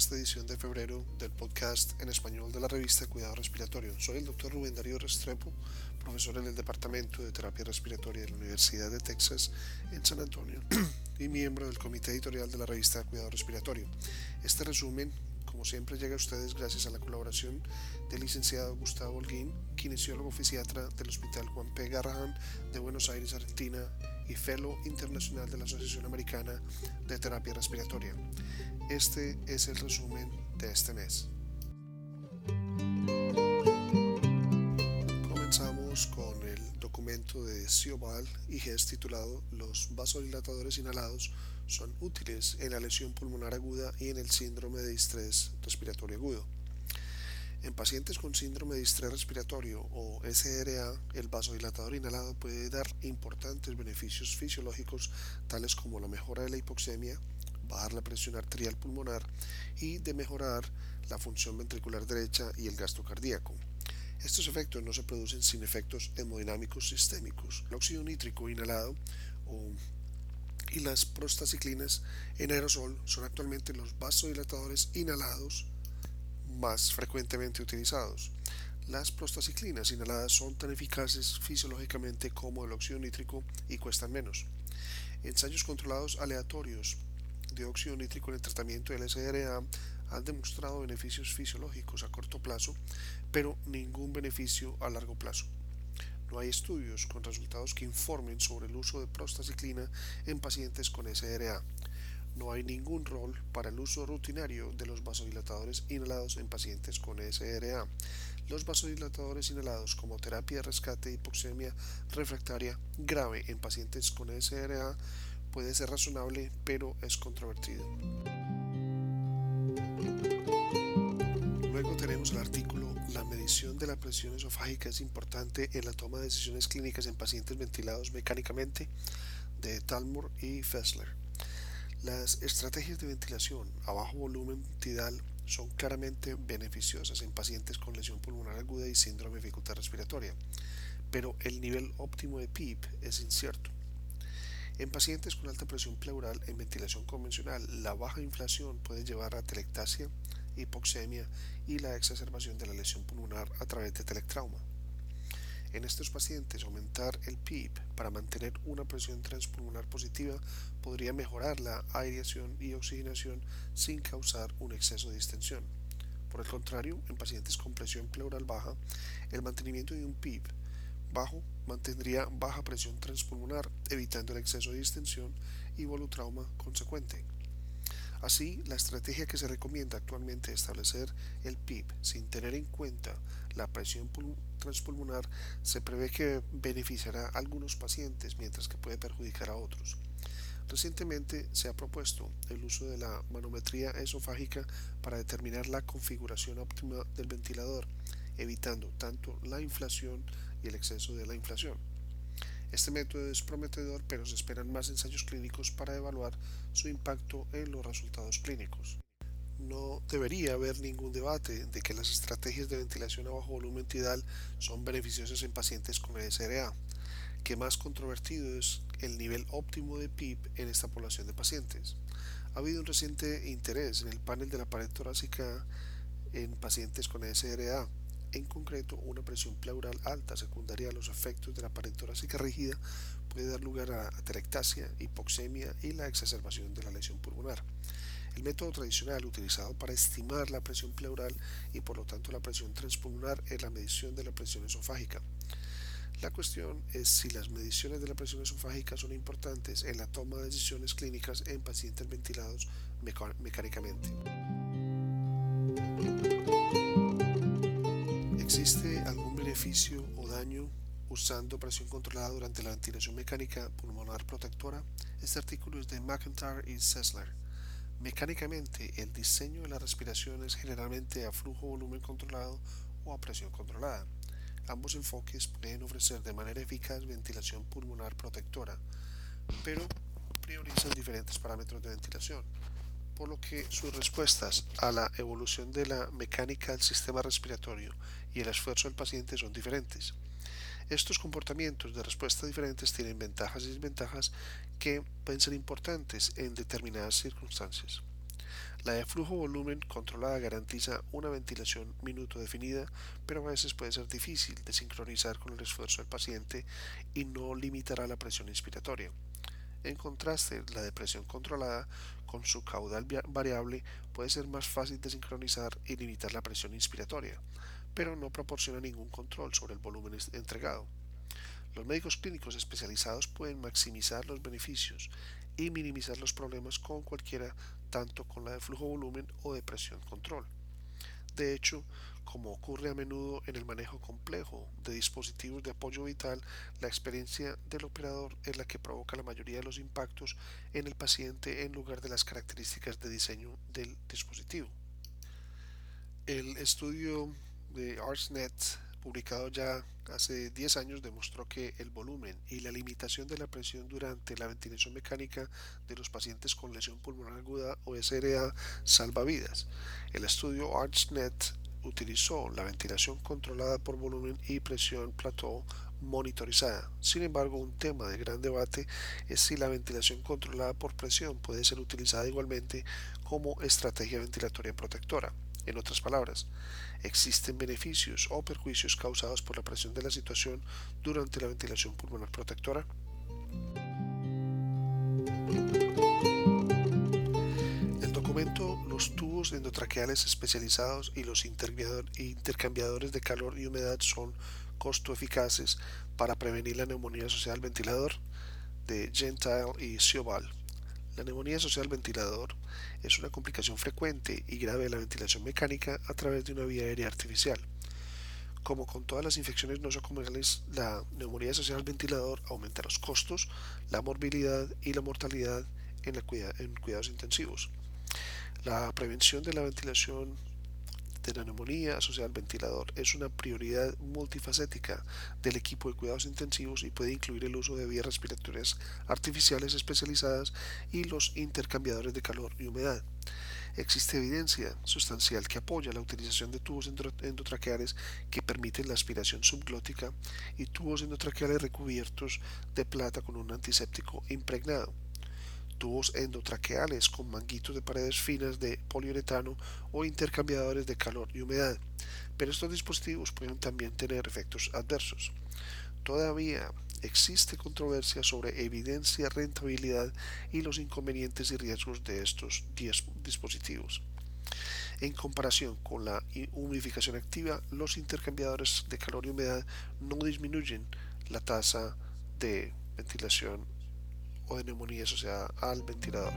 esta edición de febrero del podcast en español de la revista Cuidado Respiratorio. Soy el doctor Rubén Darío Restrepo, profesor en el Departamento de Terapia Respiratoria de la Universidad de Texas en San Antonio y miembro del comité editorial de la revista Cuidado Respiratorio. Este resumen, como siempre, llega a ustedes gracias a la colaboración del licenciado Gustavo Holguín, kinesiólogo fisiatra del Hospital Juan P. Garrahan de Buenos Aires, Argentina, y Fellow Internacional de la Asociación Americana de Terapia Respiratoria. Este es el resumen de este mes. Comenzamos con el documento de Ciobal y GES titulado Los vasodilatadores inhalados son útiles en la lesión pulmonar aguda y en el síndrome de estrés respiratorio agudo. En pacientes con síndrome de estrés respiratorio o SRA, el vasodilatador inhalado puede dar importantes beneficios fisiológicos tales como la mejora de la hipoxemia, bajar la presión arterial pulmonar y de mejorar la función ventricular derecha y el gasto cardíaco. Estos efectos no se producen sin efectos hemodinámicos sistémicos. El óxido nítrico inhalado y las prostaciclinas en aerosol son actualmente los vasodilatadores inhalados más frecuentemente utilizados. Las prostaciclinas inhaladas son tan eficaces fisiológicamente como el óxido nítrico y cuestan menos. Ensayos controlados aleatorios de óxido nítrico en el tratamiento del SRA han demostrado beneficios fisiológicos a corto plazo, pero ningún beneficio a largo plazo. No hay estudios con resultados que informen sobre el uso de prostaciclina en pacientes con SRA no hay ningún rol para el uso rutinario de los vasodilatadores inhalados en pacientes con SRA. Los vasodilatadores inhalados como terapia de rescate de hipoxemia refractaria grave en pacientes con SRA puede ser razonable, pero es controvertido. Luego tenemos el artículo La medición de la presión esofágica es importante en la toma de decisiones clínicas en pacientes ventilados mecánicamente de Talmor y Fessler. Las estrategias de ventilación a bajo volumen tidal son claramente beneficiosas en pacientes con lesión pulmonar aguda y síndrome de dificultad respiratoria, pero el nivel óptimo de PIP es incierto. En pacientes con alta presión pleural en ventilación convencional, la baja inflación puede llevar a telectasia, hipoxemia y la exacerbación de la lesión pulmonar a través de telectrauma. En estos pacientes, aumentar el PIP para mantener una presión transpulmonar positiva podría mejorar la aireación y oxigenación sin causar un exceso de distensión. Por el contrario, en pacientes con presión pleural baja, el mantenimiento de un PIP bajo mantendría baja presión transpulmonar, evitando el exceso de distensión y volutrauma consecuente. Así, la estrategia que se recomienda actualmente es establecer el PIP sin tener en cuenta la presión transpulmonar se prevé que beneficiará a algunos pacientes mientras que puede perjudicar a otros. Recientemente se ha propuesto el uso de la manometría esofágica para determinar la configuración óptima del ventilador, evitando tanto la inflación y el exceso de la inflación. Este método es prometedor, pero se esperan más ensayos clínicos para evaluar su impacto en los resultados clínicos. No debería haber ningún debate de que las estrategias de ventilación a bajo volumen tidal son beneficiosas en pacientes con SRA, que más controvertido es el nivel óptimo de PIP en esta población de pacientes. Ha habido un reciente interés en el panel de la pared torácica en pacientes con SRA, en concreto, una presión pleural alta secundaria a los efectos de la pared torácica rígida puede dar lugar a atelectasia, hipoxemia y la exacerbación de la lesión pulmonar. El método tradicional utilizado para estimar la presión pleural y por lo tanto la presión transpulmonar es la medición de la presión esofágica. La cuestión es si las mediciones de la presión esofágica son importantes en la toma de decisiones clínicas en pacientes ventilados mecánicamente. ¿Existe algún beneficio o daño usando presión controlada durante la ventilación mecánica pulmonar protectora? Este artículo es de McIntyre y Sessler. Mecánicamente, el diseño de la respiración es generalmente a flujo volumen controlado o a presión controlada. Ambos enfoques pueden ofrecer de manera eficaz ventilación pulmonar protectora, pero priorizan diferentes parámetros de ventilación por lo que sus respuestas a la evolución de la mecánica del sistema respiratorio y el esfuerzo del paciente son diferentes. Estos comportamientos de respuesta diferentes tienen ventajas y desventajas que pueden ser importantes en determinadas circunstancias. La de flujo volumen controlada garantiza una ventilación minuto definida, pero a veces puede ser difícil de sincronizar con el esfuerzo del paciente y no limitará la presión inspiratoria. En contraste, la depresión controlada, con su caudal variable, puede ser más fácil de sincronizar y limitar la presión inspiratoria, pero no proporciona ningún control sobre el volumen entregado. Los médicos clínicos especializados pueden maximizar los beneficios y minimizar los problemas con cualquiera, tanto con la de flujo volumen o de presión control. De hecho, como ocurre a menudo en el manejo complejo de dispositivos de apoyo vital, la experiencia del operador es la que provoca la mayoría de los impactos en el paciente en lugar de las características de diseño del dispositivo. El estudio de ArsNet publicado ya hace 10 años, demostró que el volumen y la limitación de la presión durante la ventilación mecánica de los pacientes con lesión pulmonar aguda o SRA salva vidas. El estudio ArchNet utilizó la ventilación controlada por volumen y presión plateau monitorizada. Sin embargo, un tema de gran debate es si la ventilación controlada por presión puede ser utilizada igualmente como estrategia ventilatoria protectora. En otras palabras, existen beneficios o perjuicios causados por la presión de la situación durante la ventilación pulmonar protectora. El documento Los tubos endotraqueales especializados y los intercambiadores de calor y humedad son costo eficaces para prevenir la neumonía asociada al ventilador de Gentile y Siobal la neumonía social ventilador es una complicación frecuente y grave de la ventilación mecánica a través de una vía aérea artificial. Como con todas las infecciones nosocomiales, la neumonía social ventilador aumenta los costos, la morbilidad y la mortalidad en, en cuidados intensivos. La prevención de la ventilación de la neumonía asociada al ventilador es una prioridad multifacética del equipo de cuidados intensivos y puede incluir el uso de vías respiratorias artificiales especializadas y los intercambiadores de calor y humedad. Existe evidencia sustancial que apoya la utilización de tubos endotraqueales que permiten la aspiración subglótica y tubos endotraqueales recubiertos de plata con un antiséptico impregnado tubos endotraqueales con manguitos de paredes finas de poliuretano o intercambiadores de calor y humedad, pero estos dispositivos pueden también tener efectos adversos. Todavía existe controversia sobre evidencia, rentabilidad y los inconvenientes y riesgos de estos dispositivos. En comparación con la humidificación activa, los intercambiadores de calor y humedad no disminuyen la tasa de ventilación o de neumonía asociada al ventilador.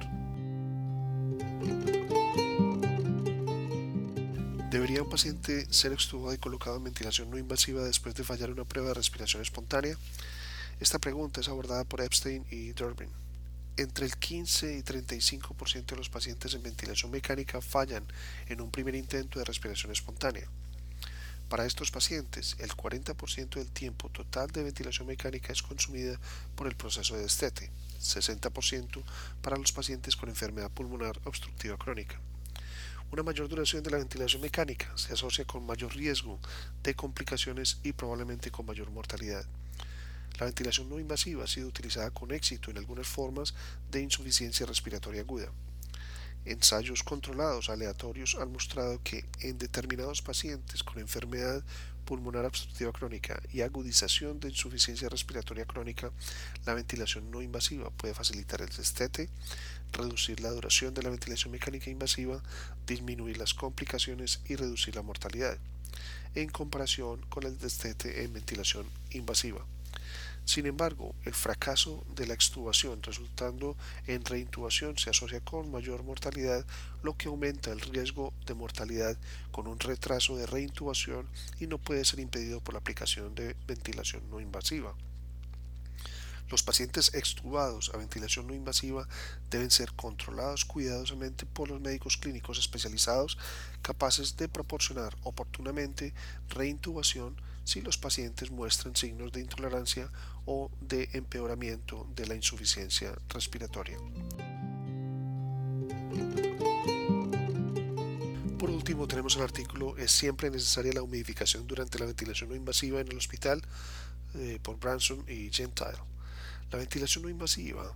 ¿Debería un paciente ser extubado y colocado en ventilación no invasiva después de fallar una prueba de respiración espontánea? Esta pregunta es abordada por Epstein y Durbin. Entre el 15 y 35% de los pacientes en ventilación mecánica fallan en un primer intento de respiración espontánea. Para estos pacientes, el 40% del tiempo total de ventilación mecánica es consumida por el proceso de destete, 60% para los pacientes con enfermedad pulmonar obstructiva crónica. Una mayor duración de la ventilación mecánica se asocia con mayor riesgo de complicaciones y probablemente con mayor mortalidad. La ventilación no invasiva ha sido utilizada con éxito en algunas formas de insuficiencia respiratoria aguda. Ensayos controlados aleatorios han mostrado que en determinados pacientes con enfermedad pulmonar obstructiva crónica y agudización de insuficiencia respiratoria crónica, la ventilación no invasiva puede facilitar el destete, reducir la duración de la ventilación mecánica invasiva, disminuir las complicaciones y reducir la mortalidad, en comparación con el destete en ventilación invasiva. Sin embargo, el fracaso de la extubación resultando en reintubación se asocia con mayor mortalidad, lo que aumenta el riesgo de mortalidad con un retraso de reintubación y no puede ser impedido por la aplicación de ventilación no invasiva. Los pacientes extubados a ventilación no invasiva deben ser controlados cuidadosamente por los médicos clínicos especializados capaces de proporcionar oportunamente reintubación si los pacientes muestran signos de intolerancia o de empeoramiento de la insuficiencia respiratoria. Por último, tenemos el artículo ¿Es siempre necesaria la humidificación durante la ventilación no invasiva en el hospital? Eh, por Branson y Gentile. La ventilación no invasiva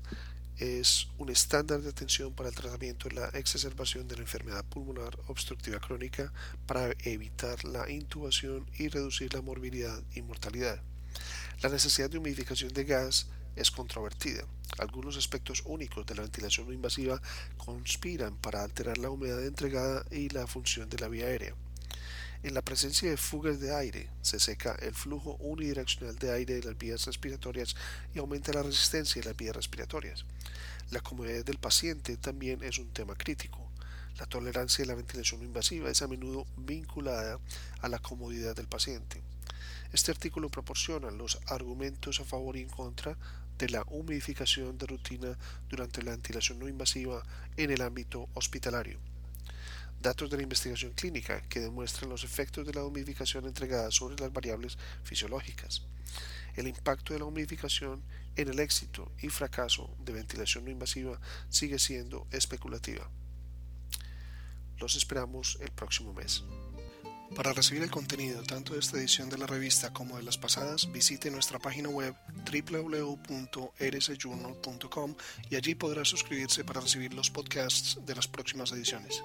es un estándar de atención para el tratamiento de la exacerbación de la enfermedad pulmonar obstructiva crónica para evitar la intubación y reducir la morbilidad y mortalidad. La necesidad de humidificación de gas es controvertida. Algunos aspectos únicos de la ventilación no invasiva conspiran para alterar la humedad entregada y la función de la vía aérea. En la presencia de fugas de aire, se seca el flujo unidireccional de aire de las vías respiratorias y aumenta la resistencia de las vías respiratorias. La comodidad del paciente también es un tema crítico. La tolerancia de la ventilación invasiva es a menudo vinculada a la comodidad del paciente. Este artículo proporciona los argumentos a favor y en contra de la humidificación de rutina durante la ventilación no invasiva en el ámbito hospitalario. Datos de la investigación clínica que demuestran los efectos de la humidificación entregada sobre las variables fisiológicas. El impacto de la humidificación en el éxito y fracaso de ventilación no invasiva sigue siendo especulativa. Los esperamos el próximo mes. Para recibir el contenido tanto de esta edición de la revista como de las pasadas, visite nuestra página web www.rsjournal.com y allí podrá suscribirse para recibir los podcasts de las próximas ediciones.